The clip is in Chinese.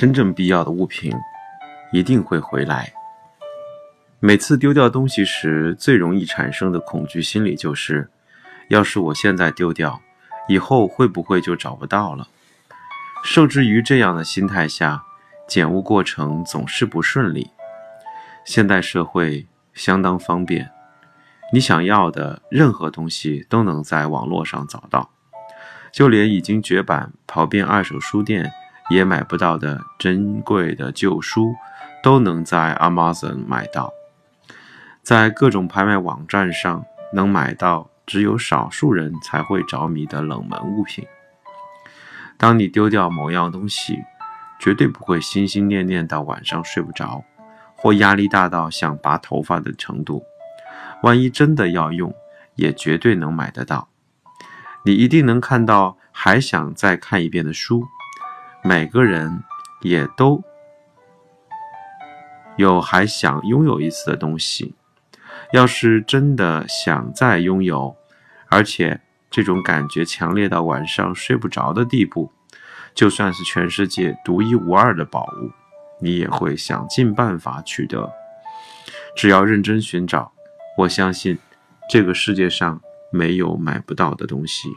真正必要的物品一定会回来。每次丢掉东西时，最容易产生的恐惧心理就是：要是我现在丢掉，以后会不会就找不到了？受制于这样的心态下，捡物过程总是不顺利。现代社会相当方便，你想要的任何东西都能在网络上找到，就连已经绝版、跑遍二手书店也买不到的珍贵的旧书，都能在 Amazon 买到。在各种拍卖网站上能买到只有少数人才会着迷的冷门物品。当你丢掉某样东西，绝对不会心心念念到晚上睡不着，或压力大到想拔头发的程度。万一真的要用，也绝对能买得到。你一定能看到还想再看一遍的书。每个人也都有还想拥有一次的东西。要是真的想再拥有，而且这种感觉强烈到晚上睡不着的地步，就算是全世界独一无二的宝物，你也会想尽办法取得。只要认真寻找，我相信这个世界上没有买不到的东西。